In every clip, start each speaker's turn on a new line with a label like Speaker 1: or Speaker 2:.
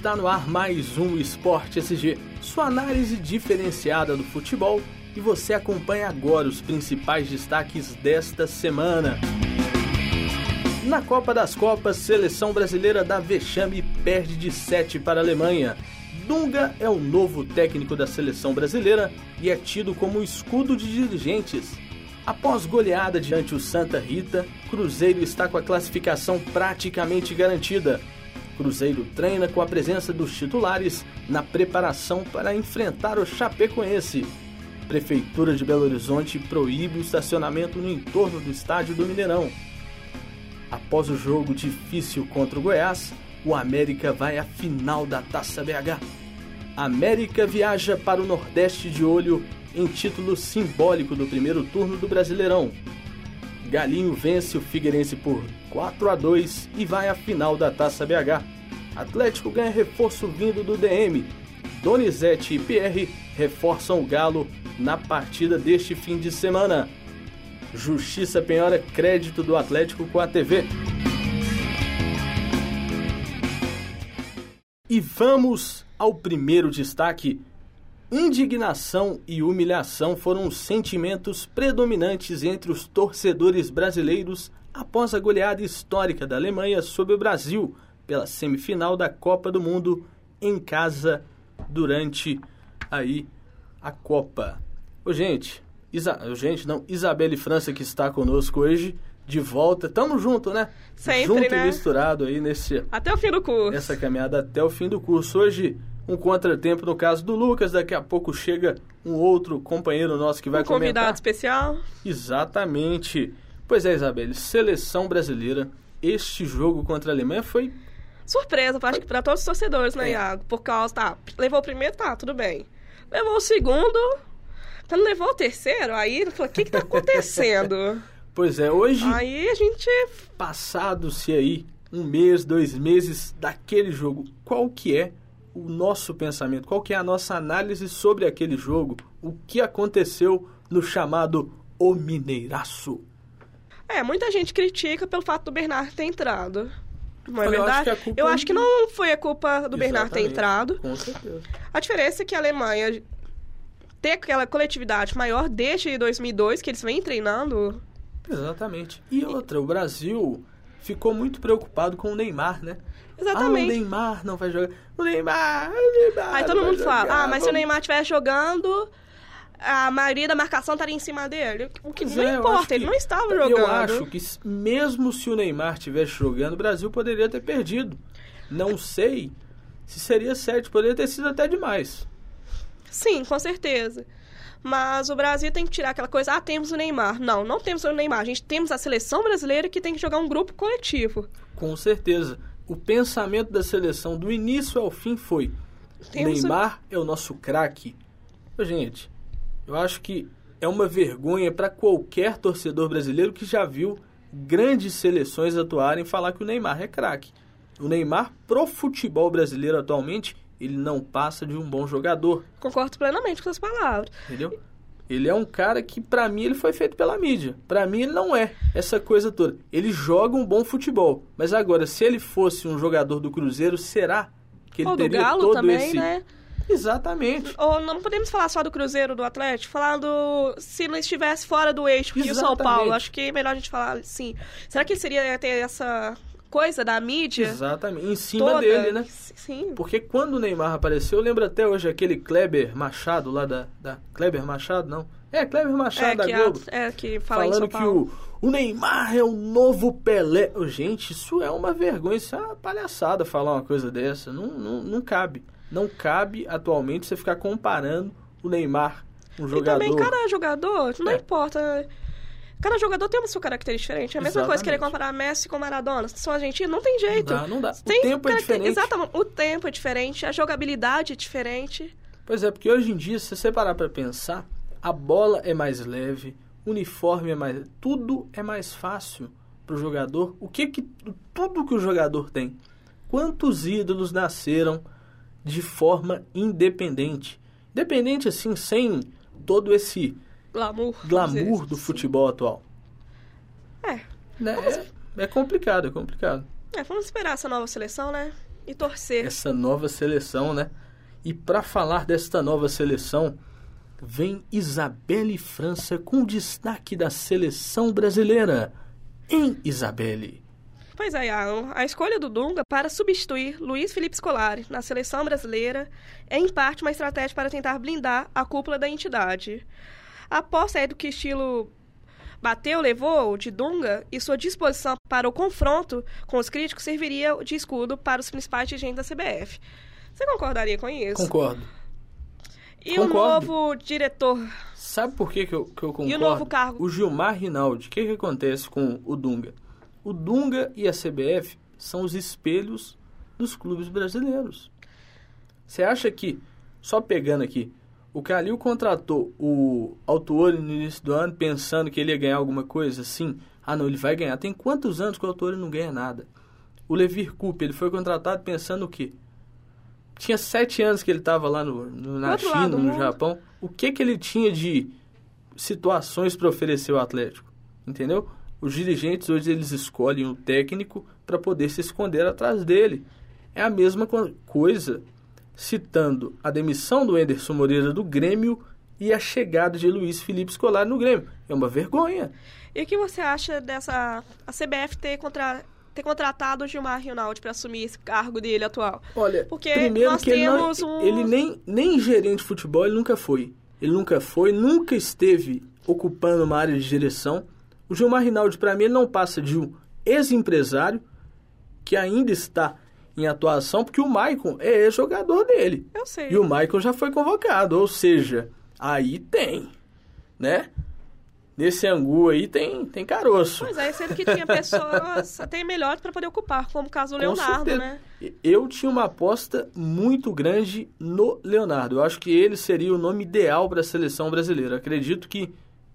Speaker 1: Está no ar mais um Esporte SG, sua análise diferenciada do futebol e você acompanha agora os principais destaques desta semana. Na Copa das Copas, seleção brasileira da vexame perde de 7 para a Alemanha. Dunga é o novo técnico da seleção brasileira e é tido como escudo de dirigentes. Após goleada diante o Santa Rita, Cruzeiro está com a classificação praticamente garantida. Cruzeiro treina com a presença dos titulares na preparação para enfrentar o Chapecoense. Prefeitura de Belo Horizonte proíbe o estacionamento no entorno do estádio do Mineirão. Após o jogo difícil contra o Goiás, o América vai à final da Taça BH. América viaja para o Nordeste de olho em título simbólico do primeiro turno do Brasileirão. Galinho vence o Figueirense por 4 a 2 e vai à final da Taça BH. Atlético ganha reforço vindo do DM. Donizete e Pierre reforçam o Galo na partida deste fim de semana. Justiça penhora crédito do Atlético com a TV. E vamos ao primeiro destaque. Indignação e humilhação foram os sentimentos predominantes entre os torcedores brasileiros após a goleada histórica da Alemanha sobre o Brasil pela semifinal da Copa do Mundo em casa durante aí a Copa. Ô, gente, Isa, gente, não, Isabelle França que está conosco hoje de volta. Tamo junto, né?
Speaker 2: Sempre,
Speaker 1: junto
Speaker 2: né?
Speaker 1: e misturado aí nesse
Speaker 2: Até o fim do curso.
Speaker 1: essa caminhada até o fim do curso. Hoje um contratempo no caso do Lucas, daqui a pouco chega um outro companheiro nosso que vai
Speaker 2: um convidado
Speaker 1: comentar.
Speaker 2: especial.
Speaker 1: Exatamente. Pois é, Isabelle, seleção brasileira. Este jogo contra a Alemanha foi
Speaker 2: Surpresa, acho que pra todos os torcedores, né,
Speaker 1: É.
Speaker 2: Iago? Por causa, tá, levou o primeiro, tá, tudo bem. Levou o segundo, tá, não levou o terceiro, aí ele falou, o que que tá acontecendo?
Speaker 1: Pois é, hoje
Speaker 2: aí a gente,
Speaker 1: passado-se aí um mês, dois meses daquele jogo, qual que é o nosso pensamento? Qual que é a nossa análise sobre aquele jogo? O que aconteceu no chamado O Mineiraço?
Speaker 2: É, muita gente critica pelo fato do Bernard ter entrado. Não é
Speaker 1: Eu acho
Speaker 2: verdade?
Speaker 1: que a culpa
Speaker 2: Eu
Speaker 1: é
Speaker 2: acho que
Speaker 1: de-
Speaker 2: não foi a culpa do Bernard ter
Speaker 1: Exatamente,
Speaker 2: entrado.
Speaker 1: Com certeza.
Speaker 2: A diferença é que a Alemanha ter aquela coletividade maior desde 2002, que eles vêm treinando.
Speaker 1: Exatamente. E outra, o Brasil ficou muito preocupado com o Neymar, né? Ah, o
Speaker 2: Exatamente.
Speaker 1: Neymar não vai jogar. O Neymar, o Neymar.
Speaker 2: Aí todo mundo fala, ah, mas se o
Speaker 1: vamos-
Speaker 2: Neymar estiver jogando, a maioria da marcação estaria em cima dele. O que
Speaker 1: Pois
Speaker 2: não
Speaker 1: é,
Speaker 2: importa, ele
Speaker 1: que-
Speaker 2: não estava jogando.
Speaker 1: Eu acho que mesmo se o Neymar estivesse jogando, o Brasil poderia ter perdido. Não sei se seria certo, poderia ter sido até demais.
Speaker 2: Sim, com certeza. Mas o Brasil tem que tirar aquela coisa, ah, temos o Neymar. Não, não temos o Neymar. A gente temos a seleção brasileira que tem que jogar um grupo coletivo.
Speaker 1: Com certeza. O pensamento da seleção do início ao fim foi:
Speaker 2: Temos o-
Speaker 1: Neymar é o nosso craque. Gente, eu acho que é uma vergonha para qualquer torcedor brasileiro que já viu grandes seleções atuarem falar que o Neymar é craque. O Neymar, pro futebol brasileiro atualmente, ele não passa de um bom jogador,
Speaker 2: Concordo plenamente com suas palavras.
Speaker 1: entendeu? Ele é um cara que, pra mim, ele foi feito pela mídia. Pra mim, ele não é essa coisa toda. Ele joga um bom futebol. Mas agora, se ele fosse um jogador do Cruzeiro, será que ele
Speaker 2: Ou do
Speaker 1: teria
Speaker 2: Galo
Speaker 1: todo
Speaker 2: também,
Speaker 1: esse...
Speaker 2: né?
Speaker 1: Exatamente.
Speaker 2: Ou não podemos falar só do Cruzeiro, do Atlético, falar do. Se não estivesse fora do eixo Rio São
Speaker 1: Exatamente.
Speaker 2: Paulo. Acho que é melhor a gente falar assim. Será que seria ter essa coisa da mídia?
Speaker 1: Exatamente. Em cima
Speaker 2: toda?
Speaker 1: dele, né?
Speaker 2: Sim.
Speaker 1: Porque quando o Neymar apareceu, eu lembro até hoje aquele Kleber Machado lá da... da... Kleber Machado, não? É, Kleber Machado
Speaker 2: É
Speaker 1: da Globo.
Speaker 2: a, é que fala
Speaker 1: falando que o, o Neymar é o novo Pelé. Gente, isso é uma vergonha, isso é uma palhaçada falar uma coisa dessa. Não, não, não cabe. Não cabe atualmente você ficar comparando o Neymar, um
Speaker 2: E
Speaker 1: jogador.
Speaker 2: também, cada jogador, não
Speaker 1: É.
Speaker 2: importa. Cada jogador tem uma sua característica diferente. É a mesma coisa que querer
Speaker 1: Exatamente.
Speaker 2: comparar Messi com Maradona. Se são argentinos, não tem jeito.
Speaker 1: Não dá, não dá. O
Speaker 2: Tem
Speaker 1: tempo é diferente.
Speaker 2: Exatamente. O tempo é diferente, a jogabilidade é diferente.
Speaker 1: Pois é, porque hoje em dia, se você parar pra pensar, a bola é mais leve, o uniforme é mais. Tudo é mais fácil pro jogador. O que que. Tudo que o jogador tem. Quantos ídolos nasceram de forma independente? Independente, assim, sem todo esse
Speaker 2: Glamour.
Speaker 1: glamour do
Speaker 2: assim.
Speaker 1: futebol atual.
Speaker 2: É.
Speaker 1: Né? É, é complicado, é complicado.
Speaker 2: É, vamos esperar essa nova seleção, né? E torcer.
Speaker 1: Essa nova seleção, né? E para falar desta nova seleção, vem Isabelle França com destaque da seleção brasileira. Em Isabelle.
Speaker 2: Pois é, Alan. A escolha do Dunga para substituir Luiz Felipe Scolari na seleção brasileira é, em parte, uma estratégia para tentar blindar a cúpula da entidade. A aposta é do que estilo bateu, levou de Dunga e sua disposição para o confronto com os críticos serviria de escudo para os principais dirigentes da CBF. Você concordaria com isso?
Speaker 1: Concordo.
Speaker 2: E
Speaker 1: Concordo.
Speaker 2: o novo diretor.
Speaker 1: Sabe por que, que, eu, que eu concordo?
Speaker 2: E o novo cargo?
Speaker 1: O Gilmar Rinaldi. O que, que acontece com o Dunga? O Dunga e a CBF são os espelhos dos clubes brasileiros. Você acha que, só pegando aqui, o Calil contratou o Autuori no início do ano pensando que ele ia ganhar alguma coisa assim? Ah, não, ele vai ganhar. Tem quantos anos que o Autuori não ganha nada? O Levir Coupe, ele foi contratado pensando o quê? Tinha sete anos que ele estava lá no, no- na
Speaker 2: outro
Speaker 1: China, no. Japão. O que que ele tinha de situações para oferecer ao Atlético? Entendeu? Os dirigentes hoje eles escolhem o técnico para poder se esconder atrás dele. É a mesma co- coisa citando a demissão do Enderson Moreira do Grêmio e a chegada de Luiz Felipe Scolari no Grêmio. É uma vergonha.
Speaker 2: E o que você acha dessa. a CBF ter, contra, ter contratado o Gilmar Rinaldi para assumir esse cargo dele atual?
Speaker 1: Olha,
Speaker 2: Porque
Speaker 1: primeiro
Speaker 2: nós
Speaker 1: que ele, não-
Speaker 2: temos um-
Speaker 1: ele nem, nem gerente de futebol ele nunca foi. Ele nunca foi, nunca esteve ocupando uma área de direção. O Gilmar Rinaldi, para mim, ele não passa de um ex-empresário que ainda está em atuação, porque o Maicon é ex-jogador dele.
Speaker 2: Eu sei.
Speaker 1: E o Maicon já foi convocado, ou seja, aí tem, né? Nesse angu aí tem, tem caroço.
Speaker 2: Pois é, sendo que tinha pessoas até melhores para poder ocupar, como o caso do
Speaker 1: Com
Speaker 2: Leonardo,
Speaker 1: certeza.
Speaker 2: né?
Speaker 1: Eu tinha uma aposta muito grande no Leonardo. Eu acho que ele seria o nome ideal para a seleção brasileira. Acredito que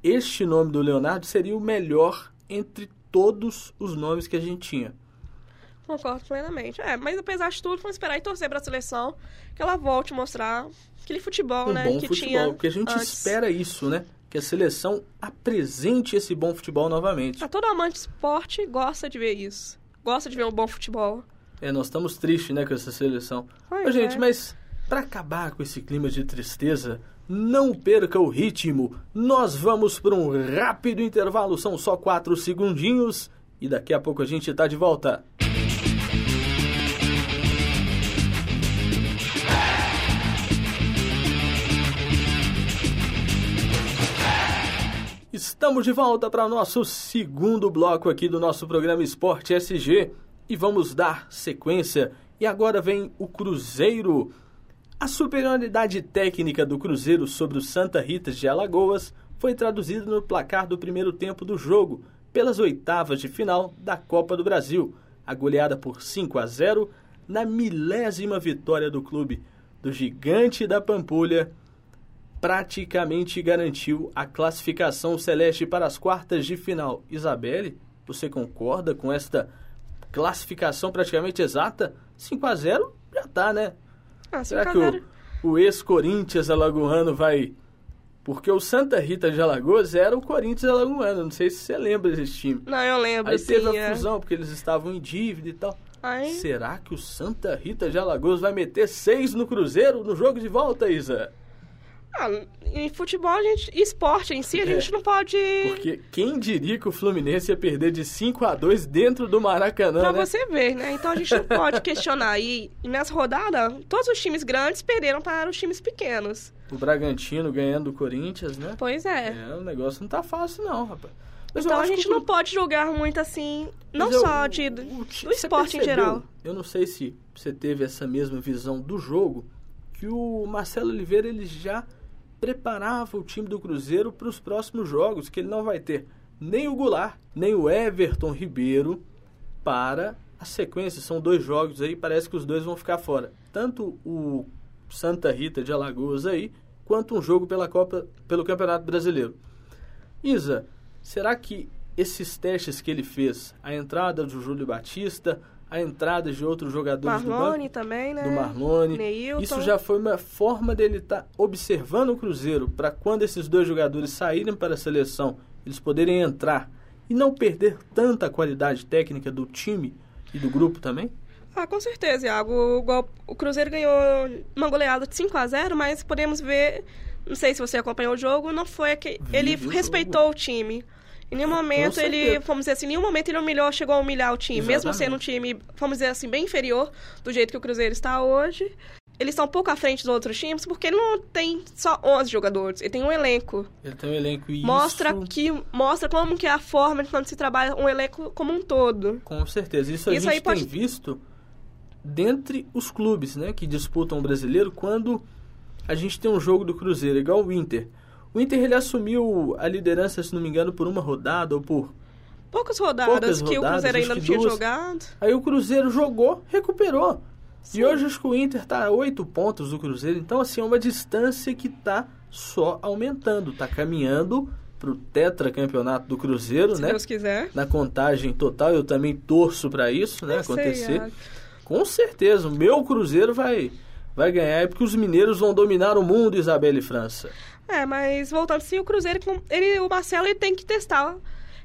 Speaker 1: este nome do Leonardo seria o melhor entre todos os nomes que a gente tinha.
Speaker 2: Concordo plenamente. É, mas apesar de tudo, vamos esperar e torcer para a seleção que ela volte a mostrar aquele futebol,
Speaker 1: Um
Speaker 2: né?
Speaker 1: bom
Speaker 2: que
Speaker 1: futebol,
Speaker 2: tinha
Speaker 1: porque a gente
Speaker 2: antes.
Speaker 1: espera isso, né? Que a seleção apresente esse bom futebol novamente.
Speaker 2: Ah, Todo amante de esporte gosta de ver isso. Gosta de ver um bom futebol.
Speaker 1: É, nós estamos tristes, né, com essa seleção.
Speaker 2: Pois
Speaker 1: gente,
Speaker 2: é.
Speaker 1: mas para acabar com esse clima de tristeza, não perca o ritmo. Nós vamos para um rápido intervalo, são só quatro segundinhos e daqui a pouco a gente tá de volta. Estamos de volta para nosso segundo bloco aqui do nosso programa Esporte SG e vamos dar sequência. E agora vem o Cruzeiro. A superioridade técnica do Cruzeiro sobre o Santa Rita de Alagoas foi traduzida no placar do primeiro tempo do jogo, pelas oitavas de final da Copa do Brasil. A goleada por 5 a 0 na milésima vitória do clube do Gigante da Pampulha praticamente garantiu a classificação celeste para as quartas de final. Isabelle, você concorda com esta classificação praticamente exata? 5 a 0 já tá, né?
Speaker 2: Ah,
Speaker 1: Será
Speaker 2: 5 a
Speaker 1: que
Speaker 2: 0.
Speaker 1: o, o ex-Corinthians alagoano vai. Porque o Santa Rita de Alagoas era o Corinthians alagoano. Não sei se você lembra desse time.
Speaker 2: Não, eu lembro,
Speaker 1: Aí
Speaker 2: sim.
Speaker 1: teve a
Speaker 2: é.
Speaker 1: fusão, porque eles estavam em dívida e tal.
Speaker 2: Aí,
Speaker 1: Será que o Santa Rita de Alagoas vai meter seis no Cruzeiro no jogo de volta, Isa?
Speaker 2: Ah, em futebol, a gente, esporte em si, a
Speaker 1: É.
Speaker 2: gente não pode...
Speaker 1: Porque quem diria que o Fluminense ia perder de 5 a 2 dentro do Maracanã,
Speaker 2: Pra
Speaker 1: né?
Speaker 2: você ver, né? Então a gente não pode questionar. E, e nessa rodada, todos os times grandes perderam para os times pequenos.
Speaker 1: O Bragantino ganhando do Corinthians, né?
Speaker 2: Pois é.
Speaker 1: É, o negócio não tá fácil não, rapaz. Mas
Speaker 2: Então a
Speaker 1: que
Speaker 2: gente
Speaker 1: o
Speaker 2: não pode julgar muito assim, não
Speaker 1: eu-
Speaker 2: só de,
Speaker 1: o
Speaker 2: do
Speaker 1: ti- você
Speaker 2: esporte em geral.
Speaker 1: Eu não sei se você teve essa mesma visão do jogo, que o Marcelo Oliveira ele já preparava o time do Cruzeiro para os próximos jogos, que ele não vai ter nem o Goulart, nem o Everton Ribeiro para a sequência. São dois jogos aí, parece que os dois vão ficar fora. Tanto o Santa Rita de Alagoas aí, quanto um jogo pela Copa, pelo Campeonato Brasileiro. Isa, será que esses testes que ele fez, a entrada do Júlio Batista, a entrada de outros jogadores do
Speaker 2: Marlone
Speaker 1: banco,
Speaker 2: também, né?
Speaker 1: do Marlone,
Speaker 2: Neilton.
Speaker 1: isso já foi uma forma dele estar observando o Cruzeiro para quando esses dois jogadores saírem para a seleção, eles poderem entrar e não perder tanta qualidade técnica do time e do grupo também?
Speaker 2: Ah, com certeza, Iago. O, o Cruzeiro ganhou uma goleada de 5 a 0 mas podemos ver, não sei se você acompanhou o jogo, não foi que ele respeitou
Speaker 1: jogo.
Speaker 2: o time. Em nenhum momento ele, vamos dizer assim, em nenhum momento ele humilhou, chegou a humilhar o time. Mesmo
Speaker 1: Exatamente.
Speaker 2: sendo um time, vamos dizer assim, bem inferior do jeito que o Cruzeiro está hoje. Eles estão um pouco à frente dos outros times porque ele não tem só 11 jogadores, ele tem um elenco.
Speaker 1: Ele tem um elenco e
Speaker 2: Mostra
Speaker 1: isso,
Speaker 2: que mostra como que é a forma de quando se trabalha um elenco como um todo.
Speaker 1: com certeza. Isso a
Speaker 2: Isso
Speaker 1: gente
Speaker 2: aí pode-
Speaker 1: tem visto dentre os clubes, né, que disputam o brasileiro quando a gente tem um jogo do Cruzeiro, igual o Inter. O Inter ele assumiu a liderança, se não me engano, por uma rodada ou por
Speaker 2: Poucas rodadas
Speaker 1: Poucas
Speaker 2: que
Speaker 1: rodadas,
Speaker 2: o Cruzeiro ainda não tinha
Speaker 1: duas.
Speaker 2: jogado.
Speaker 1: Aí o Cruzeiro jogou, recuperou.
Speaker 2: Sim.
Speaker 1: E hoje acho que o Inter tá a oito pontos do Cruzeiro. Então, assim, é uma distância que tá só aumentando. Tá caminhando pro tetracampeonato do Cruzeiro,
Speaker 2: Se
Speaker 1: né?
Speaker 2: Deus quiser.
Speaker 1: Na contagem total, eu também torço para isso, né?
Speaker 2: Eu sei,
Speaker 1: acontecer.
Speaker 2: Iago.
Speaker 1: Com certeza, o meu Cruzeiro vai, vai ganhar. É porque os mineiros vão dominar o mundo, Isabela e França.
Speaker 2: É, mas voltando sim, o Cruzeiro, com- ele, o Marcelo ele tem que testar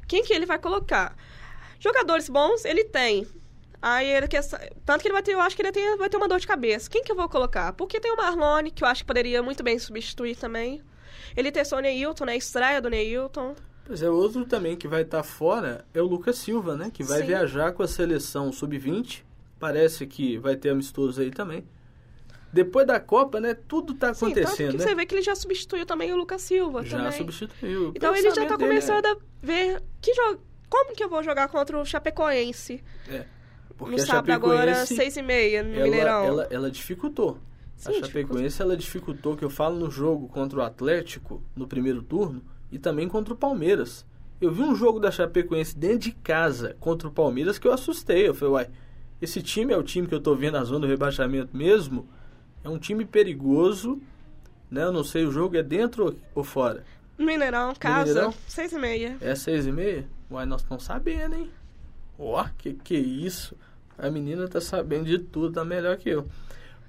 Speaker 2: quem que ele vai colocar. Jogadores bons, ele tem. Aí ele quer. Tanto que ele vai ter, eu acho que ele tem, vai ter uma dor de cabeça. Quem que eu vou colocar? Porque tem o Marlone, que eu acho que poderia muito bem substituir também. Ele testou o Neilton, né? A estreia do Neilton.
Speaker 1: Pois é, outro também que vai estar fora é o Lucas Silva, né? Que vai
Speaker 2: Sim.
Speaker 1: viajar com a seleção sub-20. Parece que vai ter amistoso aí também. Depois da Copa, né? Tudo tá
Speaker 2: Sim, tanto
Speaker 1: acontecendo,
Speaker 2: que
Speaker 1: né?
Speaker 2: você vê que ele já substituiu também o Lucas Silva
Speaker 1: Já
Speaker 2: também.
Speaker 1: substituiu. O
Speaker 2: Então ele já tá
Speaker 1: dele é-
Speaker 2: começando a ver que jo- como que eu vou jogar contra o Chapecoense.
Speaker 1: É, porque
Speaker 2: no sábado agora, seis e meia, no
Speaker 1: ela,
Speaker 2: Mineirão.
Speaker 1: ela, ela dificultou.
Speaker 2: Sim,
Speaker 1: a Chapecoense, ela dificultou, que eu falo no jogo contra o Atlético, no primeiro turno, e também contra o Palmeiras. Eu vi um jogo da Chapecoense dentro de casa contra o Palmeiras que eu assustei. Eu falei, uai, esse time é o time que eu tô vendo na zona do rebaixamento mesmo? É um time perigoso, né? Eu não sei, o jogo é dentro ou fora?
Speaker 2: Mineirão, casa,
Speaker 1: Mineirão?
Speaker 2: seis e meia.
Speaker 1: É seis e meia? Uai, nós estamos sabendo, hein? Ó, que que isso? A menina tá sabendo de tudo, tá melhor que eu.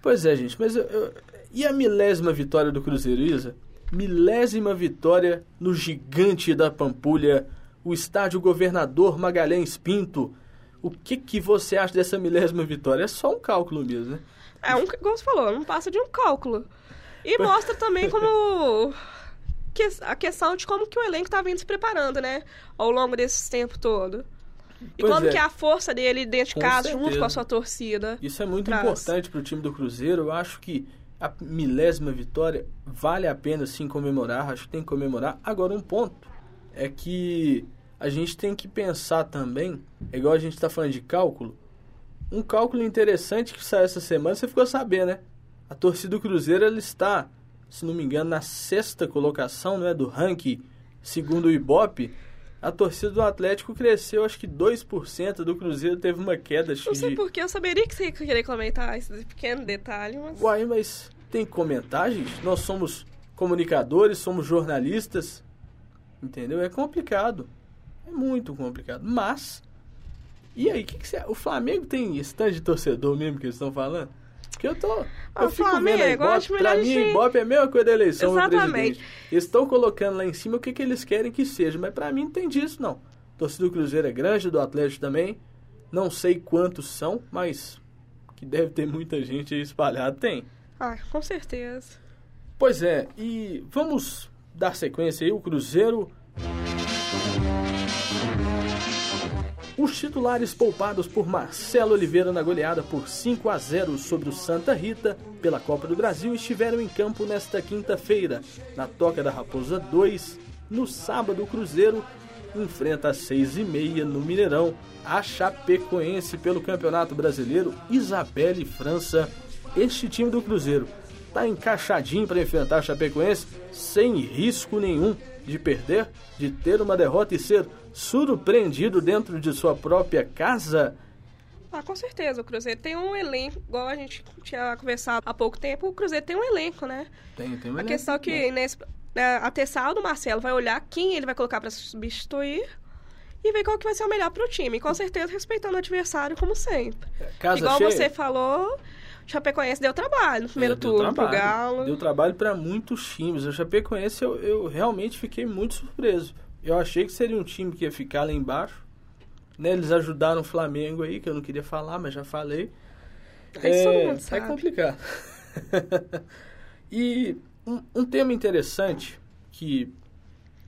Speaker 1: Pois é, gente, mas eu, eu- e a milésima vitória do Cruzeiro, Isa? Milésima vitória no gigante da Pampulha, o estádio Governador Magalhães Pinto. O que que você acha dessa milésima vitória? É só um cálculo mesmo, né?
Speaker 2: É um, como você falou, não passa de um cálculo. E mostra também como que- a questão de como que o elenco tá vindo se preparando, né? Ao longo desse tempo todo. E
Speaker 1: Pois
Speaker 2: como
Speaker 1: é.
Speaker 2: que é a força dele dentro de casa, junto
Speaker 1: certeza.
Speaker 2: com a sua torcida.
Speaker 1: Isso é muito
Speaker 2: Traz.
Speaker 1: importante para o time do Cruzeiro. Eu acho que a milésima vitória vale a pena sim comemorar. Acho que tem que comemorar. Agora, um ponto é que a gente tem que pensar também, é igual a gente está falando de cálculo. Um cálculo interessante que saiu essa semana, você ficou sabendo, né? A torcida do Cruzeiro ela está, se não me engano, na sexta colocação né, do ranking, segundo o Ibope. A torcida do Atlético cresceu, acho que 2%, do Cruzeiro teve uma queda
Speaker 2: Não sei
Speaker 1: de
Speaker 2: porque eu saberia que você ia querer comentar esse pequeno detalhe, mas.
Speaker 1: Uai, mas tem que comentar, gente? Nós somos comunicadores, somos jornalistas, entendeu? É complicado. É muito complicado. Mas, e aí, o que, que você... O Flamengo tem stand de torcedor mesmo que eles estão falando? Porque eu tô...
Speaker 2: Ah,
Speaker 1: Eu
Speaker 2: o
Speaker 1: fico
Speaker 2: Flamengo,
Speaker 1: vendo a Ibope, pra mim,
Speaker 2: gente-
Speaker 1: Ibope é a mesma coisa da eleição
Speaker 2: Exatamente.
Speaker 1: Eles estão colocando lá em cima o que, que eles querem que seja, mas pra mim não tem disso, não. A torcida do Cruzeiro é grande, do Atlético também. Não sei quantos são, mas que deve ter muita gente aí espalhada, tem.
Speaker 2: Ah, com certeza.
Speaker 1: Pois é, e vamos dar sequência aí, o Cruzeiro. Os titulares poupados por Marcelo Oliveira na goleada por 5 a 0 sobre o Santa Rita pela Copa do Brasil estiveram em campo nesta quinta-feira, na Toca da Raposa 2. No sábado, o Cruzeiro enfrenta às 6 e meia no Mineirão a Chapecoense pelo Campeonato Brasileiro Isabelle França. Este time do Cruzeiro está encaixadinho para enfrentar a Chapecoense sem risco nenhum de perder, de ter uma derrota e ser surpreendido dentro de sua própria casa.
Speaker 2: Ah, com certeza. O Cruzeiro tem um elenco, igual a gente tinha conversado há pouco tempo, o Cruzeiro tem um elenco, né?
Speaker 1: Tem, tem
Speaker 2: A questão é que nesse, né, a Tessal do Marcelo vai olhar quem ele vai colocar para substituir e ver qual que vai ser o melhor para o time. E com certeza respeitando o adversário, como sempre.
Speaker 1: Casa
Speaker 2: Igual
Speaker 1: cheia.
Speaker 2: você falou, o Chapecoense deu trabalho no primeiro
Speaker 1: É,
Speaker 2: turno pro
Speaker 1: trabalho.
Speaker 2: Galo.
Speaker 1: Deu trabalho para muitos times. O Chapecoense eu, eu realmente fiquei muito surpreso. Eu achei que seria um time que ia ficar lá embaixo. Né, eles ajudaram o Flamengo aí, que eu não queria falar, mas já falei.
Speaker 2: É, mundo
Speaker 1: é
Speaker 2: sabe.
Speaker 1: complicado. e um, um tema interessante que,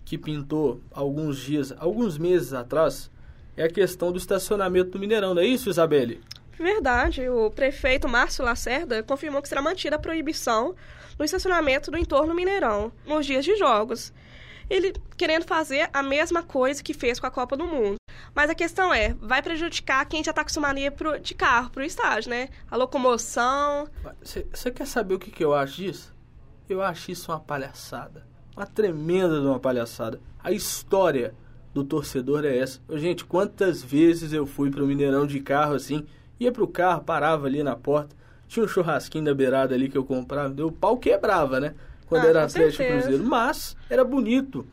Speaker 1: que pintou alguns dias, alguns meses atrás, é a questão do estacionamento do Mineirão, não é isso, Isabelle?
Speaker 2: Verdade. O prefeito Márcio Lacerda confirmou que será mantida a proibição no estacionamento do entorno Mineirão nos dias de jogos. Ele querendo fazer a mesma coisa que fez com a Copa do Mundo. Mas a questão é, vai prejudicar quem já está acostumado pro, de carro para o estádio, né? A locomoção.
Speaker 1: Você quer saber o que, que eu acho disso? Eu acho isso uma palhaçada. Uma tremenda de uma palhaçada. A história do torcedor é essa. Gente, quantas vezes eu fui para o Mineirão de carro assim, ia pro carro, parava ali na porta, tinha um churrasquinho da beirada ali que eu comprava, deu o pau quebrava, né? Quando
Speaker 2: Ah,
Speaker 1: era Atlético
Speaker 2: certeza.
Speaker 1: Cruzeiro. Mas era bonito.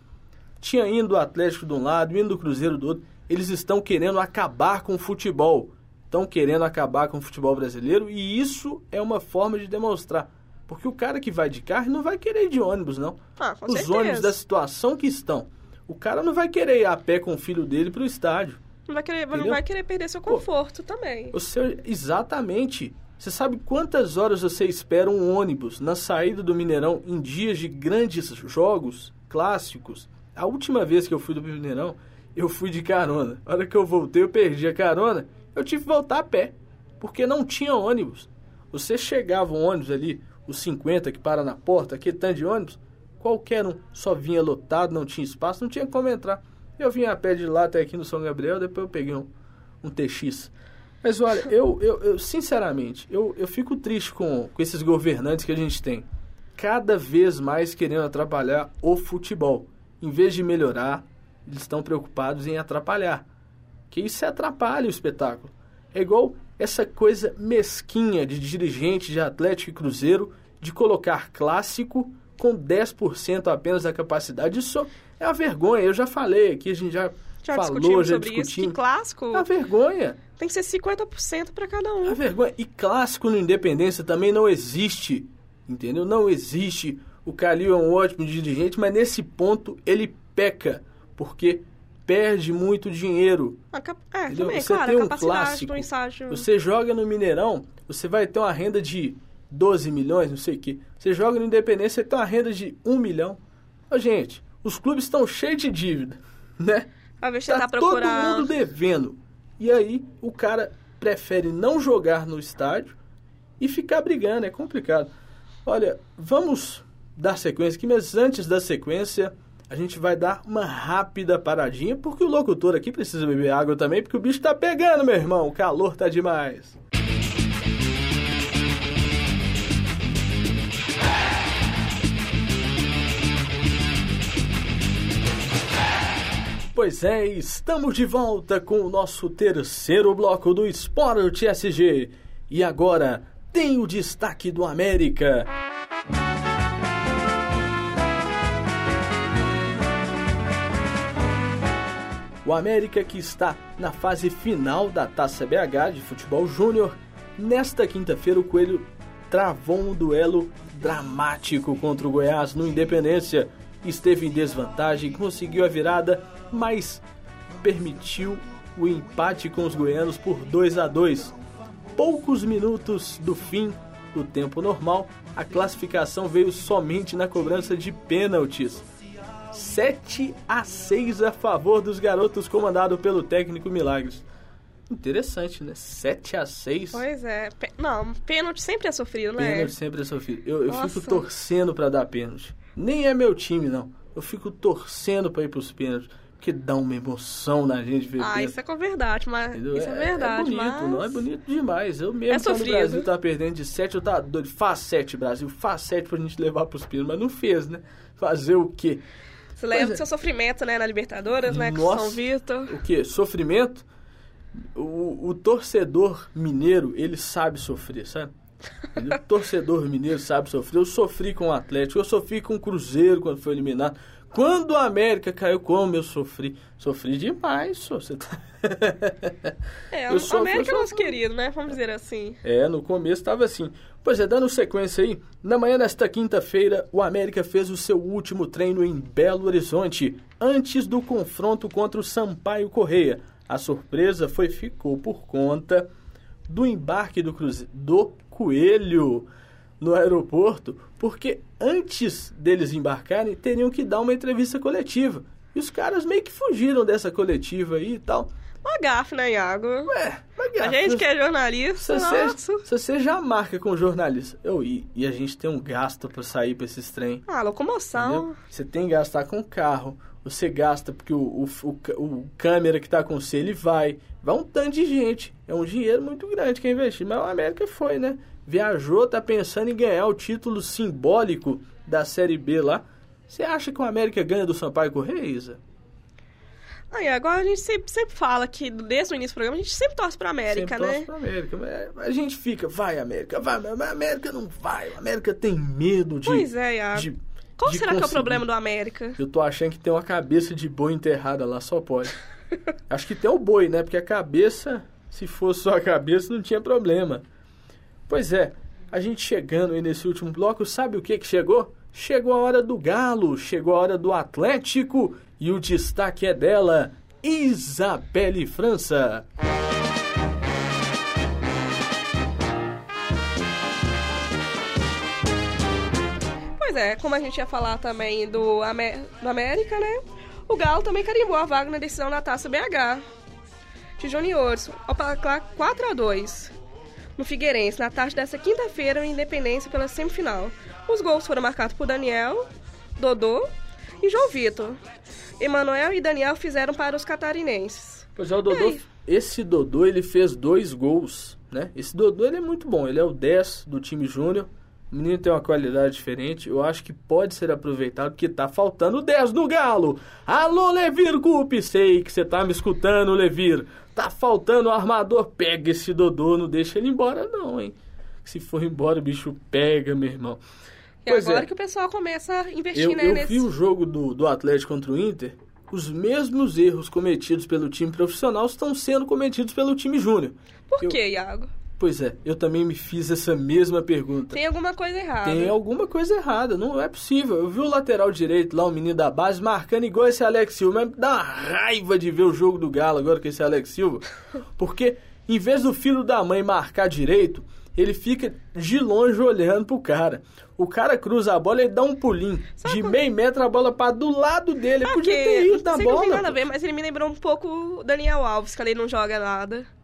Speaker 1: Tinha indo o Atlético de um lado, indo o Cruzeiro do outro. Eles estão querendo acabar com o futebol. Estão querendo acabar com o futebol brasileiro e isso é uma forma de demonstrar. Porque o cara que vai de carro não vai querer ir de ônibus, não.
Speaker 2: Ah,
Speaker 1: Os
Speaker 2: certeza.
Speaker 1: ônibus da situação que estão. O cara não vai querer ir a pé com o filho dele pro estádio.
Speaker 2: Não vai querer, não vai querer perder seu conforto também.
Speaker 1: O seu, exatamente. Você sabe quantas horas você espera um ônibus na saída do Mineirão em dias de grandes jogos clássicos? A última vez que eu fui do Mineirão, eu fui de carona. A hora que eu voltei, eu perdi a carona. Eu tive que voltar a pé, porque não tinha ônibus. Você chegava um ônibus ali, os 50 que para na porta, aquele tanto de ônibus, qualquer um só vinha lotado, não tinha espaço, não tinha como entrar. Eu vinha a pé de lá até aqui no São Gabriel, depois eu peguei um, um TX. Mas olha, eu, eu, eu, sinceramente, eu, eu fico triste com, com esses governantes que a gente tem. Cada vez mais querendo atrapalhar o futebol. Em vez de melhorar, eles estão preocupados em atrapalhar. Que isso atrapalha o espetáculo. É igual essa coisa mesquinha de dirigente de Atlético e Cruzeiro de colocar clássico com 10% apenas da capacidade. Isso é uma vergonha. Eu já falei aqui, a gente já,
Speaker 2: Já
Speaker 1: falou,
Speaker 2: discutimos
Speaker 1: já
Speaker 2: sobre isso. Que
Speaker 1: discutimos.
Speaker 2: clássico
Speaker 1: É uma vergonha.
Speaker 2: tem que ser 50% para cada um.
Speaker 1: vergonha. E clássico no Independência também não existe. Entendeu? Não existe. O Calil é um ótimo dirigente, mas nesse ponto ele peca. Porque perde muito dinheiro.
Speaker 2: A cap- É,
Speaker 1: Entendeu?
Speaker 2: também,
Speaker 1: Você
Speaker 2: claro,
Speaker 1: tem
Speaker 2: a
Speaker 1: um clássico. Você joga no Mineirão, você vai ter uma renda de 12 milhões, não sei o quê. Você joga no Independência, você tem uma renda de 1 milhão. Ô, gente, os clubes estão cheios de dívida, né?
Speaker 2: Às vezes você
Speaker 1: Tá
Speaker 2: tá
Speaker 1: todo
Speaker 2: procurando.
Speaker 1: mundo devendo. E aí o cara prefere não jogar no estádio e ficar brigando, é complicado. Olha, vamos dar sequência aqui, mas antes da sequência, a gente vai dar uma rápida paradinha, porque o locutor aqui precisa beber água também, porque o bicho tá pegando, meu irmão. O calor tá demais. Pois é, estamos de volta com o nosso terceiro bloco do Esporte SG. E agora tem o destaque do América. O América que está na fase final da Taça BH de futebol júnior. Nesta quinta-feira o Coelho travou um duelo dramático contra o Goiás no Independência. Esteve em desvantagem, conseguiu a virada, mas permitiu o empate com os goianos por 2 a 2. Poucos minutos do fim do tempo normal, a classificação veio somente na cobrança de pênaltis. 7 a 6 a favor dos garotos comandado pelo técnico Milagres. Interessante, né? 7 a 6.
Speaker 2: Pois é. Não, pênalti sempre é sofrido, né?
Speaker 1: Pênalti sempre é sofrido. Eu, eu fico torcendo pra dar pênalti. Nem é meu time, não. Eu fico torcendo pra ir pros pênaltis. Porque dá uma emoção na gente ver
Speaker 2: Ah, isso é com verdade, mas.
Speaker 1: Entendeu?
Speaker 2: Isso é, verdade,
Speaker 1: bonito,
Speaker 2: mas.
Speaker 1: não é bonito demais. Eu mesmo
Speaker 2: É
Speaker 1: quando o. Brasil tá perdendo de 7, eu tava doido. Faz 7, Brasil, faz 7 pra gente levar pros pênaltis. Mas não fez, né? Fazer o quê?
Speaker 2: Você lembra
Speaker 1: Pois é.
Speaker 2: do seu sofrimento, né, na Libertadores, né, com
Speaker 1: Nossa.
Speaker 2: São Vitor.
Speaker 1: O quê? Sofrimento? O, o torcedor mineiro, ele sabe sofrer, sabe? O torcedor mineiro sabe sofrer. Eu sofri com o Atlético, eu sofri com o Cruzeiro quando foi eliminado. Quando a América caiu, como eu sofri? Sofri demais, só. Você tá...
Speaker 2: É,
Speaker 1: Eu
Speaker 2: o
Speaker 1: sofro,
Speaker 2: América é nosso querido, né? Vamos dizer assim.
Speaker 1: É, no começo estava assim. Pois é, dando sequência aí, na manhã desta quinta-feira, o América fez o seu último treino em Belo Horizonte, antes do confronto contra o Sampaio Correia. A surpresa foi ficou por conta do embarque do, cruze... do Coelho no aeroporto, porque antes deles embarcarem, teriam que dar uma entrevista coletiva. E os caras meio que fugiram dessa coletiva aí e tal.
Speaker 2: Uma gafe, né, Iago?
Speaker 1: Ué, uma gafe.
Speaker 2: A gente que é jornalista,
Speaker 1: se você, se você já marca com jornalista, eu, e, e a gente tem um gasto para sair para esses trem.
Speaker 2: Ah, locomoção.
Speaker 1: Entendeu? Você tem que gastar com carro, você gasta porque o, o, o, o, câmera que tá com você, ele vai. Vai um tanto de gente. É um dinheiro muito grande que é investir. Mas o América foi, né? Viajou, tá pensando em ganhar o título simbólico da Série B lá. Você acha que o América ganha do Sampaio Correia, Isa?
Speaker 2: Aí, agora a gente sempre, sempre fala que, desde o início do programa, a gente sempre torce pra América,
Speaker 1: sempre
Speaker 2: né?
Speaker 1: Torce pra América. A gente fica, vai, América, vai, mas a América não vai. A América tem medo de.
Speaker 2: Pois é, Iago.
Speaker 1: De,
Speaker 2: Qual
Speaker 1: de
Speaker 2: será
Speaker 1: conseguir.
Speaker 2: que é o problema do América?
Speaker 1: Eu tô achando que tem uma cabeça de boi enterrada lá, só pode. Acho que tem o boi, né? Porque a cabeça, se fosse só a cabeça, não tinha problema. Pois é, a gente chegando aí nesse último bloco, sabe o que que chegou? Chegou a hora do Galo, chegou a hora do Atlético e o destaque é dela, Isabelle França.
Speaker 2: Pois é, como a gente ia falar também do, do América, né? O Galo também carimbou a vaga na decisão da Taça BH de Juniores, ao placar 4 a 2 no Figueirense, na tarde dessa quinta-feira, em Independência pela semifinal. Os gols foram marcados por Daniel, Dodô e João Vitor. Emanuel e Daniel fizeram para os catarinenses.
Speaker 1: Pois é, o Dodô, esse Dodô, ele fez dois gols, né? Esse Dodô, ele é muito bom, ele é o 10 do time júnior. O menino tem uma qualidade diferente, eu acho que pode ser aproveitado, porque tá faltando 10 no Galo. Alô, Levir Cup, sei que você tá me escutando, Levir. Tá faltando o armador, pega esse Dodô, não deixa ele embora não, hein? Se for embora, o bicho pega, meu irmão.
Speaker 2: E pois agora é. que o pessoal começa a investir,
Speaker 1: eu,
Speaker 2: né?
Speaker 1: Eu
Speaker 2: nesse...
Speaker 1: vi o jogo do, do Atlético contra o Inter, os mesmos erros cometidos pelo time profissional estão sendo cometidos pelo time júnior.
Speaker 2: Por
Speaker 1: eu...
Speaker 2: que, Iago?
Speaker 1: Pois é, eu também me fiz essa mesma pergunta.
Speaker 2: Tem alguma coisa errada.
Speaker 1: Tem alguma coisa errada, não é possível. Eu vi o lateral direito lá, o menino da base, marcando igual esse Alex Silva. Mas me dá uma raiva de ver o jogo do Galo agora com esse Alex Silva. Porque, em vez do filho da mãe marcar direito, ele fica de longe olhando pro cara. O cara cruza a bola e dá um pulinho. Sabe de meio metro a bola para do lado dele. Ele podia ter ido
Speaker 2: sei
Speaker 1: bola.
Speaker 2: Não tem nada a ver, mas ele me lembrou um pouco o Daniel Alves, que ali não joga nada.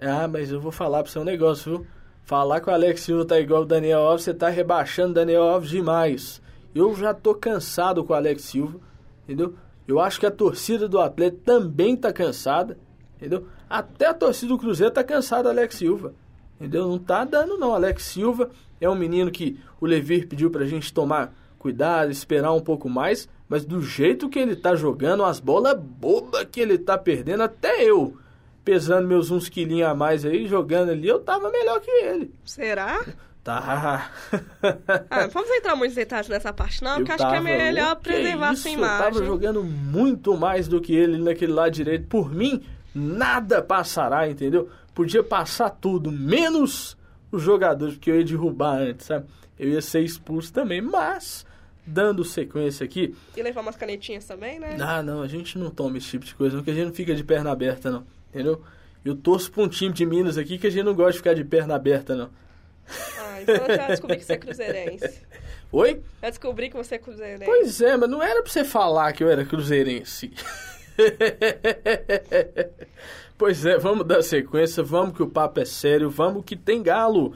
Speaker 1: Ah, mas eu vou falar pra você um negócio, viu? Falar que o Alex Silva tá igual o Daniel Alves, você tá rebaixando o Daniel Alves demais. Eu já tô cansado com o Alex Silva, entendeu? Eu acho que a torcida do Atlético também tá cansada, entendeu? Até a torcida do Cruzeiro tá cansada do Alex Silva, entendeu? Não tá dando não. Alex Silva é um menino que o Levir pediu pra gente tomar cuidado, esperar um pouco mais, mas do jeito que ele tá jogando, as bolas bobas que ele tá perdendo, até eu pesando meus uns quilinhos a mais aí, jogando ali, eu tava melhor que ele.
Speaker 2: Será?
Speaker 1: Tá.
Speaker 2: ah, vamos entrar muitos detalhes nessa parte, não, porque acho que é melhor preservar
Speaker 1: isso?
Speaker 2: essa imagem.
Speaker 1: Eu tava jogando muito mais do que ele naquele lado direito. Por mim, nada passará, entendeu? Podia passar tudo, menos os jogadores, porque eu ia derrubar antes, sabe? Eu ia ser expulso também, mas dando sequência aqui.
Speaker 2: E levar umas canetinhas também, né?
Speaker 1: Ah, não, a gente não toma esse tipo de coisa, porque a gente não fica de perna aberta, não. Entendeu? Eu torço pra um time de Minas aqui que a gente não gosta de ficar de perna aberta, não.
Speaker 2: Ah, então eu já descobri que você é cruzeirense.
Speaker 1: Oi?
Speaker 2: Já descobri que você é cruzeirense.
Speaker 1: Pois é, mas não era pra você falar que eu era cruzeirense. pois é, vamos dar sequência, vamos que o papo é sério, vamos que tem galo.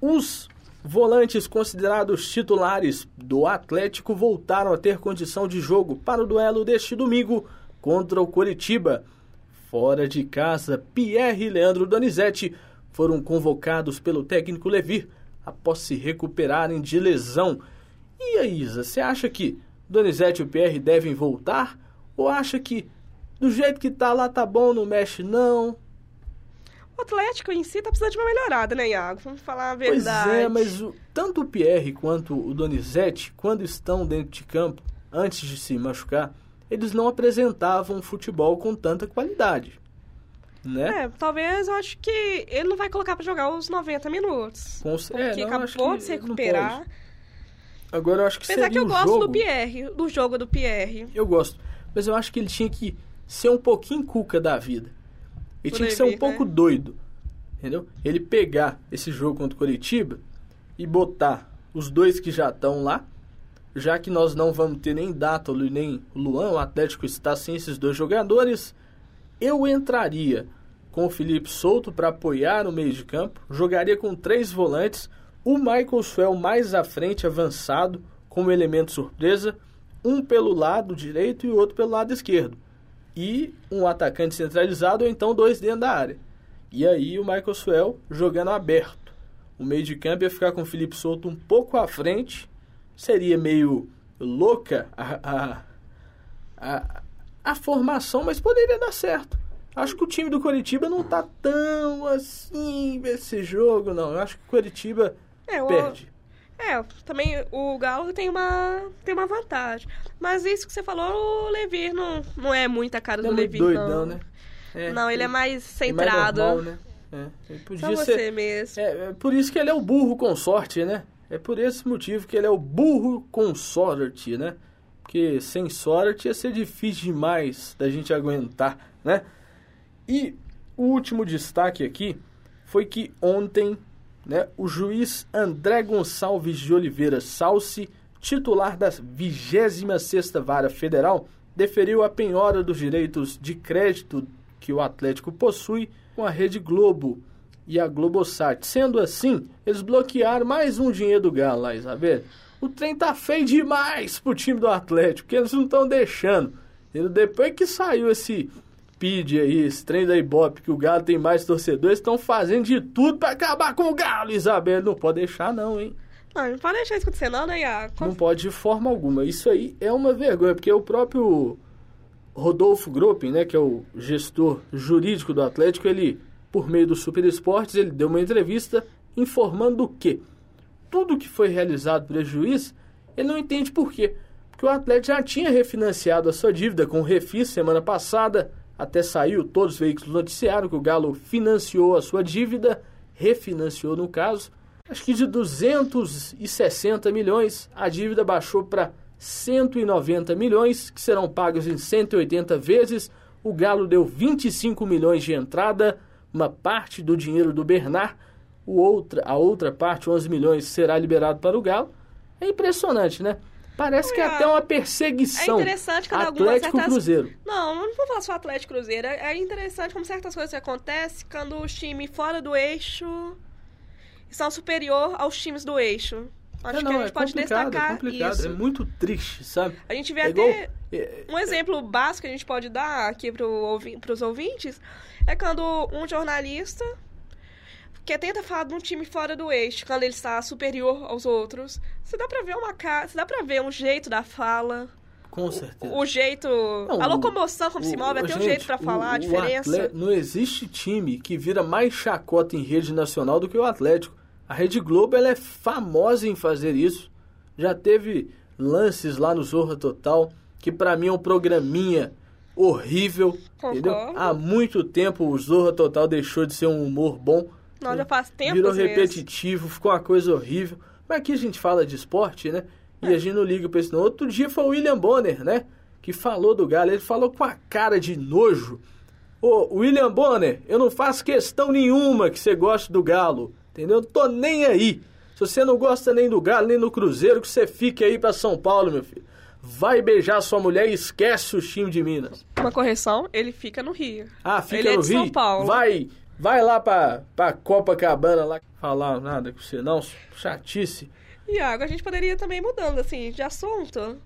Speaker 1: Os volantes considerados titulares do Atlético voltaram a ter condição de jogo para o duelo deste domingo contra o Coritiba. Fora de casa, Pierre e Leandro Donizete foram convocados pelo técnico Levir após se recuperarem de lesão. E aí, Isa, você acha que Donizete e o Pierre devem voltar? Ou acha que do jeito que tá lá tá bom, não mexe não?
Speaker 2: O Atlético em si tá precisando de uma melhorada, né, Iago? Vamos falar a verdade.
Speaker 1: Pois é, mas o, tanto o Pierre quanto o Donizete, quando estão dentro de campo, antes de se machucar, eles não apresentavam futebol com tanta qualidade. Né?
Speaker 2: É, talvez eu acho que ele não vai colocar para jogar os 90 minutos.
Speaker 1: Com,
Speaker 2: porque
Speaker 1: é, não,
Speaker 2: acabou de se recuperar.
Speaker 1: Agora eu acho que
Speaker 2: Apesar
Speaker 1: seria
Speaker 2: que eu
Speaker 1: um
Speaker 2: gosto
Speaker 1: jogo...
Speaker 2: do Pierre, do jogo do Pierre.
Speaker 1: Eu gosto. Mas eu acho que ele tinha que ser um pouquinho cuca da vida. Ele
Speaker 2: Do
Speaker 1: tinha que ser um pouco
Speaker 2: né?
Speaker 1: doido. entendeu? Ele pegar esse jogo contra o Curitiba e botar os dois que já estão lá, já que nós não vamos ter nem Dátolo nem Luan, o Atlético está sem esses dois jogadores, eu entraria com o Felipe Souto para apoiar o meio de campo, jogaria com três volantes, o Michael Swell mais à frente, avançado, como elemento surpresa, um pelo lado direito e outro pelo lado esquerdo. E um atacante centralizado ou então dois dentro da área. E aí o Michael Swell jogando aberto. O meio de campo ia ficar com o Felipe Souto um pouco à frente. Seria meio louca a, a, a, a formação, mas poderia dar certo. Acho que o time do Coritiba não tá tão assim esse jogo, não. Eu acho que o Coritiba é, o... perde.
Speaker 2: É, também o Galo tem uma, tem uma vantagem. Mas isso que você falou, o Levi não, não é muita cara
Speaker 1: não
Speaker 2: do
Speaker 1: é doidão,
Speaker 2: não.
Speaker 1: né?
Speaker 2: É, não, ele é mais centrado.
Speaker 1: É mais normal, né? É, ele podia
Speaker 2: Só
Speaker 1: ser,
Speaker 2: você mesmo.
Speaker 1: É, é por isso que ele é o burro com sorte, né? É por esse motivo que ele é o burro com sorte, né? Porque sem sorte ia ser difícil demais da gente aguentar, né? E o último destaque aqui foi que ontem né, o juiz André Gonçalves de Oliveira Salsi, titular da 26ª Vara Federal, deferiu a penhora dos direitos de crédito que o Atlético possui com a Rede Globo e a Globosat. Sendo assim, eles bloquearam mais um dinheiro do Galo lá, Isabel. O trem tá feio demais pro time do Atlético, porque eles não estão deixando. Depois que saiu esse PID aí, esse trem da Ibope, que o Galo tem mais torcedores, estão fazendo de tudo para acabar com o Galo, Isabel. Não pode deixar, não, hein?
Speaker 2: Não, não pode deixar isso acontecer, não, né, Iago?
Speaker 1: Não pode de forma alguma. Isso aí é uma vergonha, porque o próprio Rodolfo Gruppen, né, que é o gestor jurídico do Atlético, ele, por meio do Super Esportes, ele deu uma entrevista informando que tudo que foi realizado pelo juiz, ele não entende por quê. Porque o Atlético já tinha refinanciado a sua dívida com o Refis semana passada, até saiu, todos os veículos noticiaram que o Galo financiou a sua dívida, refinanciou no caso. Acho que de 260 milhões, a dívida baixou para 190 milhões, que serão pagos em 180 vezes. O Galo deu 25 milhões de entrada, uma parte do dinheiro do Bernard, o outra, a outra parte, 11 milhões, será liberado para o Galo. É impressionante, né? Parece que é até uma perseguição.
Speaker 2: É interessante quando
Speaker 1: Atlético
Speaker 2: certas...
Speaker 1: Cruzeiro.
Speaker 2: Não, não vou falar só Atlético Cruzeiro. É interessante como certas coisas acontecem quando os times fora do eixo são superior aos times do eixo. Acho
Speaker 1: é, não,
Speaker 2: que a gente
Speaker 1: é
Speaker 2: pode destacar
Speaker 1: é complicado,
Speaker 2: isso.
Speaker 1: É muito triste, sabe?
Speaker 2: A gente vê
Speaker 1: é
Speaker 2: até
Speaker 1: igual...
Speaker 2: um exemplo básico que a gente pode dar aqui para os ouvintes é quando um jornalista que tenta falar de um time fora do eixo, quando ele está superior aos outros. Você dá pra ver uma cara, dá pra ver um jeito da fala.
Speaker 1: Com certeza.
Speaker 2: O, o jeito,
Speaker 1: Não,
Speaker 2: a locomoção como
Speaker 1: o,
Speaker 2: se move, até um
Speaker 1: gente,
Speaker 2: jeito para falar, a
Speaker 1: o
Speaker 2: diferença.
Speaker 1: Atleta, não existe time que vira mais chacota em rede nacional do que o Atlético. A Rede Globo ela é famosa em fazer isso. Já teve lances lá no Zorra Total, que para mim é um programinha horrível,
Speaker 2: Concordo.
Speaker 1: entendeu? Há muito tempo o Zorra Total deixou de ser um humor bom.
Speaker 2: Não, já faz tempo
Speaker 1: Virou
Speaker 2: mesmo.
Speaker 1: repetitivo, ficou uma coisa horrível. Mas aqui a gente fala de esporte, né? E
Speaker 2: É.
Speaker 1: a gente não liga pra isso não. Outro dia foi o William Bonner, né? Que falou do Galo. Ele falou com a cara de nojo. Ô, William Bonner, eu não faço questão nenhuma que você goste do Galo. Entendeu? Não tô nem aí. Se você não gosta nem do Galo, nem do Cruzeiro, que você fique aí pra São Paulo, meu filho. Vai beijar sua mulher e esquece o time de Minas.
Speaker 2: Uma correção, ele fica no Rio.
Speaker 1: Ah, fica
Speaker 2: Ele é
Speaker 1: no
Speaker 2: de
Speaker 1: Rio?
Speaker 2: São Paulo.
Speaker 1: Vai, vai lá pra, pra Copacabana lá. Falar nada com você não, chatice.
Speaker 2: Iago, a gente poderia também mudando, assim, de assunto.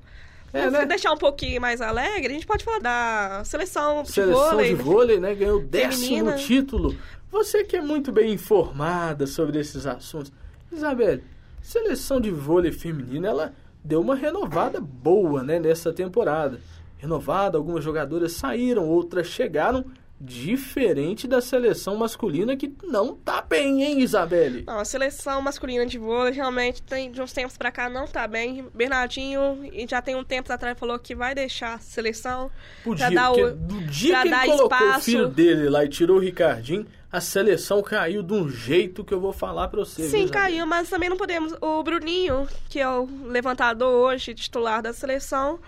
Speaker 1: É, né?
Speaker 2: deixar um pouquinho mais alegre, a gente pode falar da seleção de
Speaker 1: Seleção
Speaker 2: vôlei.
Speaker 1: de vôlei, né? Ganhou o décimo
Speaker 2: Feminina.
Speaker 1: título. Você que é muito bem informada sobre esses assuntos. Isabelle, seleção de vôlei feminina, ela deu uma renovada boa, né? Nessa temporada. Renovada, algumas jogadoras saíram, outras chegaram. Diferente da seleção masculina que não tá bem, hein, Isabelle?
Speaker 2: Não, a seleção masculina de vôlei realmente tem de uns tempos pra cá não tá bem. Bernardinho e já tem um tempo atrás falou que vai deixar a seleção
Speaker 1: Podia,
Speaker 2: pra dar o
Speaker 1: do dia que ele colocou o
Speaker 2: espaço.
Speaker 1: filho dele lá e tirou o Ricardinho, a seleção caiu de um jeito que eu vou falar pra você. viu,
Speaker 2: Sim,
Speaker 1: Isabelle?
Speaker 2: caiu, mas também não podemos. O Bruninho, que é o levantador hoje, titular da seleção,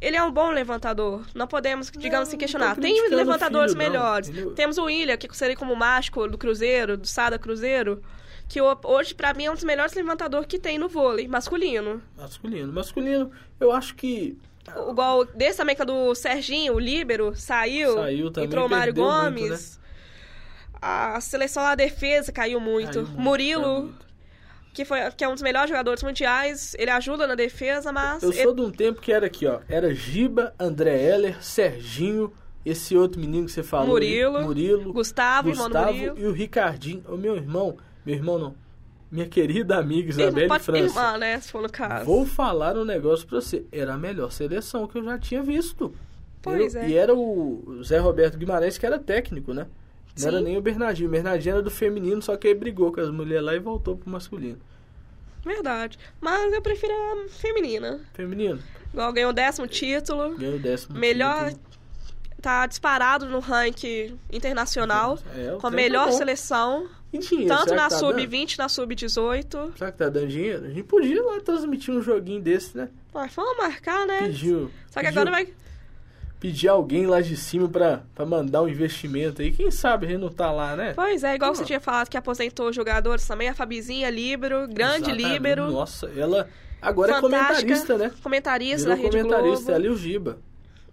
Speaker 2: Ele é um bom levantador. Não podemos, digamos
Speaker 1: Não,
Speaker 2: assim, questionar. Tem
Speaker 1: o
Speaker 2: levantadores
Speaker 1: filho,
Speaker 2: melhores.
Speaker 1: entendeu?
Speaker 2: Temos o William, que seria como mágico do Cruzeiro, do Sada Cruzeiro, que o- hoje, pra mim, é um dos melhores levantadores que tem no vôlei masculino.
Speaker 1: Masculino. Masculino, eu acho que.
Speaker 2: O igual desse também, que é do Serginho, o Líbero, saiu.
Speaker 1: Saiu também,
Speaker 2: entrou o Mário
Speaker 1: perdeu muito,
Speaker 2: Gomes. A seleção da defesa caiu muito.
Speaker 1: Caiu muito,
Speaker 2: Murilo,
Speaker 1: muito.
Speaker 2: que, foi, que é um dos melhores jogadores mundiais, ele ajuda na defesa, mas.
Speaker 1: Eu
Speaker 2: ele-
Speaker 1: sou de um tempo que era aqui, ó. Era Giba, André Heller, Serginho, esse outro menino que você falou.
Speaker 2: Murilo,
Speaker 1: Murilo.
Speaker 2: Gustavo,
Speaker 1: Gustavo
Speaker 2: Murilo.
Speaker 1: e o Ricardinho. O meu irmão. Meu irmão não. Minha querida amiga Isabelle França.
Speaker 2: irmã, né? Se for no caso.
Speaker 1: Vou falar um negócio pra você. Era a melhor seleção que eu já tinha visto.
Speaker 2: Pois
Speaker 1: Era-
Speaker 2: é.
Speaker 1: E era o Zé Roberto Guimarães que era técnico, né? Não
Speaker 2: Sim.
Speaker 1: era nem o Bernardinho. O Bernardinho era do feminino, só que aí brigou com as mulheres lá e voltou pro masculino.
Speaker 2: Verdade. Mas eu prefiro a feminina.
Speaker 1: Feminino,
Speaker 2: Igual ganhou o décimo título.
Speaker 1: ganhou o décimo.
Speaker 2: Melhor.
Speaker 1: título.
Speaker 2: Tá disparado no ranking internacional.
Speaker 1: É,
Speaker 2: com a
Speaker 1: é
Speaker 2: melhor
Speaker 1: bom.
Speaker 2: seleção.
Speaker 1: E dinheiro,
Speaker 2: Tanto na
Speaker 1: tá dando?
Speaker 2: sub-20, na sub-18.
Speaker 1: Será que tá dando dinheiro? A gente podia lá transmitir um joguinho desse, né?
Speaker 2: Mas vamos marcar, né?
Speaker 1: Pediu.
Speaker 2: Só que
Speaker 1: pediu-
Speaker 2: agora vai.
Speaker 1: Pedir alguém lá de cima pra, pra mandar um investimento aí. Quem sabe gente não tá lá, né?
Speaker 2: Pois é, igual
Speaker 1: Ah.
Speaker 2: você tinha falado que aposentou jogadores também, a Fabizinha Líbero, grande
Speaker 1: Exatamente.
Speaker 2: Líbero,
Speaker 1: Nossa, ela agora
Speaker 2: Fantástica.
Speaker 1: é comentarista, né?
Speaker 2: comentarista da
Speaker 1: Virou
Speaker 2: Rede
Speaker 1: comentarista,
Speaker 2: Globo.
Speaker 1: ali o Giba.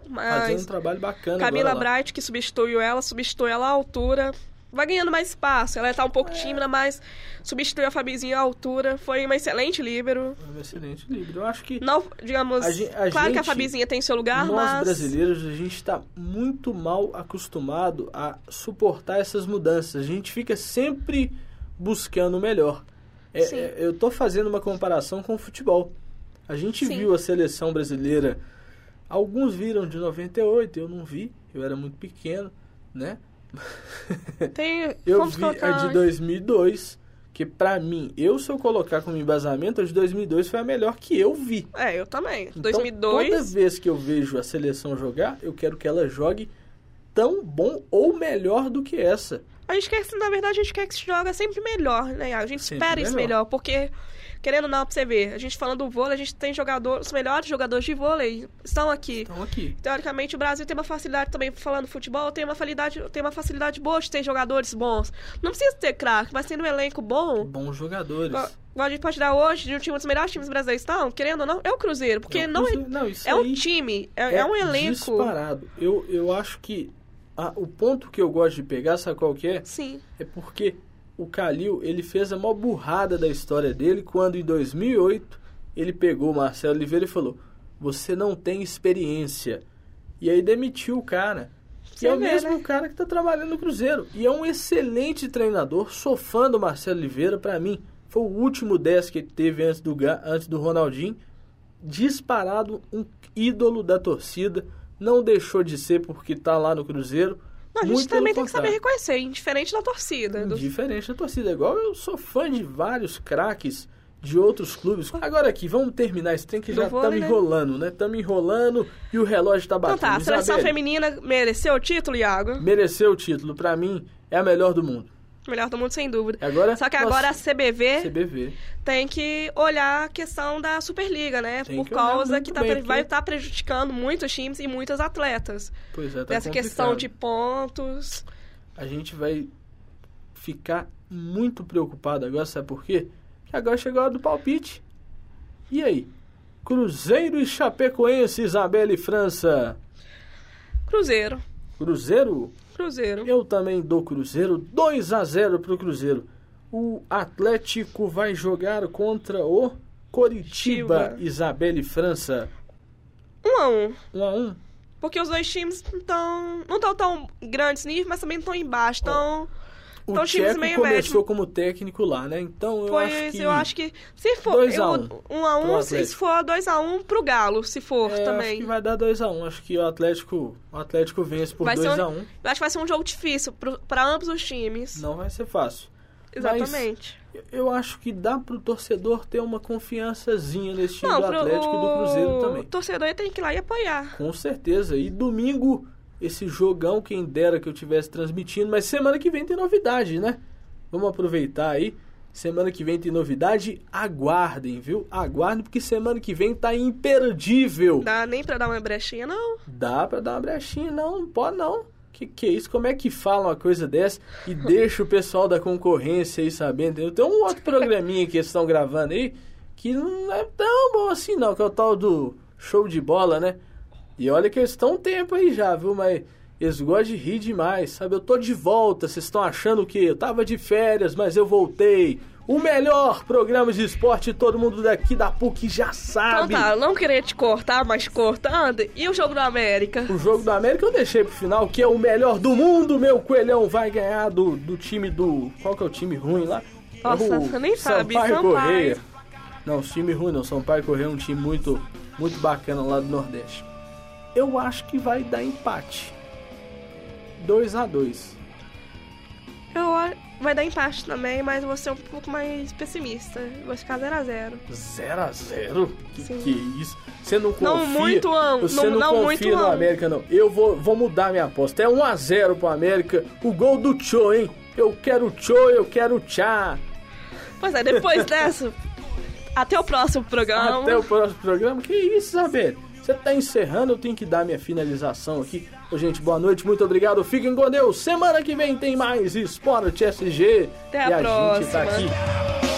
Speaker 1: Fazendo um
Speaker 2: Mas
Speaker 1: trabalho bacana
Speaker 2: Camila. Bright, que substituiu ela, substituiu ela à altura. Vai ganhando mais espaço. Ela tá um
Speaker 1: É.
Speaker 2: pouco tímida, mas substituiu a Fabizinha à altura. Foi uma excelente líbero.
Speaker 1: É um excelente livro. Eu acho que
Speaker 2: Não, digamos,
Speaker 1: A a
Speaker 2: claro que a
Speaker 1: gente-
Speaker 2: Fabizinha tem seu lugar,
Speaker 1: nós
Speaker 2: mas
Speaker 1: brasileiros, a gente está muito mal acostumado a suportar essas mudanças. A gente fica sempre buscando o melhor. É, é, eu tô fazendo uma comparação com o futebol. A gente
Speaker 2: Sim.
Speaker 1: viu a seleção brasileira. Alguns viram de 98, eu não vi. Eu era muito pequeno, né?
Speaker 2: tem,
Speaker 1: Eu vi a
Speaker 2: colocar...
Speaker 1: de 2002, que pra mim, eu se eu colocar como embasamento, a de 2002 foi a melhor que eu vi.
Speaker 2: É, eu também.
Speaker 1: Então,
Speaker 2: 2002,
Speaker 1: toda vez que eu vejo a seleção jogar, eu quero que ela jogue tão bom ou melhor do que essa.
Speaker 2: A gente quer, na verdade, a gente quer que se joga sempre melhor, né? A gente
Speaker 1: Sempre
Speaker 2: espera isso
Speaker 1: melhor.
Speaker 2: melhor, porque, querendo ou não, pra você ver, a gente falando do vôlei, a gente tem jogadores, os melhores jogadores de vôlei estão aqui.
Speaker 1: Então aqui.
Speaker 2: Teoricamente, o Brasil tem uma facilidade também, falando futebol, tem uma facilidade, tem uma facilidade boa de ter jogadores bons. Não precisa ter craque, mas tendo um elenco bom,
Speaker 1: Bons jogadores.
Speaker 2: igual a gente pode dar hoje, de um time dos melhores times brasileiros estão, querendo ou não, é o Cruzeiro, porque
Speaker 1: É o
Speaker 2: não é,
Speaker 1: Cruzeiro. Não, isso
Speaker 2: é um time, é, é um elenco.
Speaker 1: Disparado. Eu, eu acho que a- o ponto que eu gosto de pegar, sabe qual que é?
Speaker 2: Sim,
Speaker 1: É porque o Calil, ele fez a maior burrada da história dele quando em 2008 ele pegou o Marcelo Oliveira e falou: "Você não tem experiência". E aí demitiu o cara.
Speaker 2: Você
Speaker 1: e é o mesmo
Speaker 2: né?
Speaker 1: cara que tá trabalhando no Cruzeiro. E é um excelente treinador. Sou fã do Marcelo Oliveira, pra mim. Foi o último 10 que teve antes do, antes do Ronaldinho. Disparado, um ídolo da torcida. Não deixou de ser porque tá lá no Cruzeiro.
Speaker 2: Não, a gente
Speaker 1: Muito
Speaker 2: também tem que saber reconhecer, indiferente da torcida. do-
Speaker 1: Diferente da torcida. Igual eu sou fã de vários craques de outros clubes. Agora aqui, vamos terminar esse trem que já estamos
Speaker 2: né?
Speaker 1: enrolando, né? Estamos enrolando e o relógio tá
Speaker 2: Então
Speaker 1: batendo.
Speaker 2: tá, a seleção
Speaker 1: Isabelle,
Speaker 2: feminina mereceu o título, Iago?
Speaker 1: Mereceu o título. Pra mim, é a melhor do mundo.
Speaker 2: Melhor do mundo, sem dúvida.
Speaker 1: Agora,
Speaker 2: Só que
Speaker 1: nossa,
Speaker 2: agora a CBV
Speaker 1: CBV.
Speaker 2: tem que olhar a questão da Superliga, né?
Speaker 1: Tem
Speaker 2: Por
Speaker 1: que
Speaker 2: causa que tá
Speaker 1: bem,
Speaker 2: vai
Speaker 1: porque-
Speaker 2: estar prejudicando muitos times e muitas atletas.
Speaker 1: Pois é, tá complicado.
Speaker 2: questão de pontos.
Speaker 1: A gente vai ficar muito preocupado agora, sabe por quê? Que agora chegou a hora do palpite. E aí? Cruzeiro e Chapecoense, Isabelle e França.
Speaker 2: Cruzeiro.
Speaker 1: Cruzeiro
Speaker 2: Cruzeiro.
Speaker 1: Eu também dou Cruzeiro 2 a 0 pro Cruzeiro. O Atlético vai jogar contra o Coritiba,
Speaker 2: Curitiba.
Speaker 1: Isabelle França.
Speaker 2: Um a um.
Speaker 1: 1 a 1.
Speaker 2: Porque os dois times tão, não estão tão grandes níveis, mas também estão embaixo. Então,
Speaker 1: O
Speaker 2: Então,
Speaker 1: Tcheco
Speaker 2: meio
Speaker 1: começou
Speaker 2: médio.
Speaker 1: como técnico lá, né? Então eu
Speaker 2: pois
Speaker 1: acho que
Speaker 2: eu acho que se for
Speaker 1: dois a
Speaker 2: eu-
Speaker 1: um
Speaker 2: um a
Speaker 1: pro
Speaker 2: um, se
Speaker 1: Atlético.
Speaker 2: for 2 a 1 um pro Galo, se for
Speaker 1: é, acho
Speaker 2: também.
Speaker 1: que vai dar 2 a 1. Acho que o Atlético, o Atlético vence por
Speaker 2: Vai ser
Speaker 1: 2
Speaker 2: um-
Speaker 1: a 1.
Speaker 2: Eu acho que vai ser um jogo difícil para ambos os times.
Speaker 1: Não vai ser fácil.
Speaker 2: Exatamente.
Speaker 1: Eu- Eu acho que dá pro torcedor ter uma confiançazinha nesse time
Speaker 2: Não,
Speaker 1: do Atlético e do Cruzeiro também.
Speaker 2: o torcedor tem que ir lá e apoiar.
Speaker 1: Com certeza. E domingo, esse jogão, quem dera que eu tivesse transmitindo. Mas semana que vem tem novidade, né? Vamos aproveitar aí. Semana que vem tem novidade, aguardem, viu? Aguardem, porque semana que vem tá imperdível.
Speaker 2: Dá nem pra dar uma brechinha, não?
Speaker 1: Dá pra dar uma brechinha, não, não pode não. Que que é isso? Como é que fala uma coisa dessa e deixa o pessoal da concorrência aí sabendo? entendeu? Tem um outro programinha que eles estão gravando aí que não é tão bom assim não, que é o tal do show de bola, né? E olha que eles estão um tempo aí já, viu? Mas eles gostam de rir demais, sabe? Eu tô de volta, vocês estão achando que eu tava de férias, mas eu voltei. O melhor programa de esporte, todo mundo daqui da PUC já
Speaker 2: Então
Speaker 1: sabe.
Speaker 2: tá, eu não queria te cortar, mas cortando. E o jogo do América?
Speaker 1: O jogo do América eu deixei pro final, que é o melhor do mundo. Meu coelhão vai ganhar do, do time do. Qual que é o time ruim lá?
Speaker 2: Nossa,
Speaker 1: é o
Speaker 2: você nem sabe,
Speaker 1: Sampaio
Speaker 2: Sampaio.
Speaker 1: Correia. Não, os time ruim não. Sampaio Correia é um time muito, muito bacana lá do Nordeste. Eu acho que vai dar empate. 2 a 2
Speaker 2: Eu a- vai dar empate também, mas vou ser um pouco mais pessimista. Vou ficar 0x0.
Speaker 1: 0 a 0 Que
Speaker 2: Sim.
Speaker 1: que é isso? Você não confia?
Speaker 2: Não muito, não.
Speaker 1: Você
Speaker 2: Não-
Speaker 1: não,
Speaker 2: não
Speaker 1: confia
Speaker 2: muito,
Speaker 1: no
Speaker 2: não.
Speaker 1: América, não. Eu vou, vou mudar minha aposta. É 1 a 0 pro América. O gol do Cho, hein? Eu quero Cho, eu quero Tchá.
Speaker 2: Pois é, depois dessa, até o próximo programa.
Speaker 1: Até o próximo programa. Que isso, Isabel? Você tá encerrando, eu tenho que dar minha finalização aqui. Ô, gente, boa noite, muito obrigado. Fiquem com Deus. Semana que vem tem mais Esporte SG.
Speaker 2: Até a
Speaker 1: e a gente tá
Speaker 2: próxima.
Speaker 1: aqui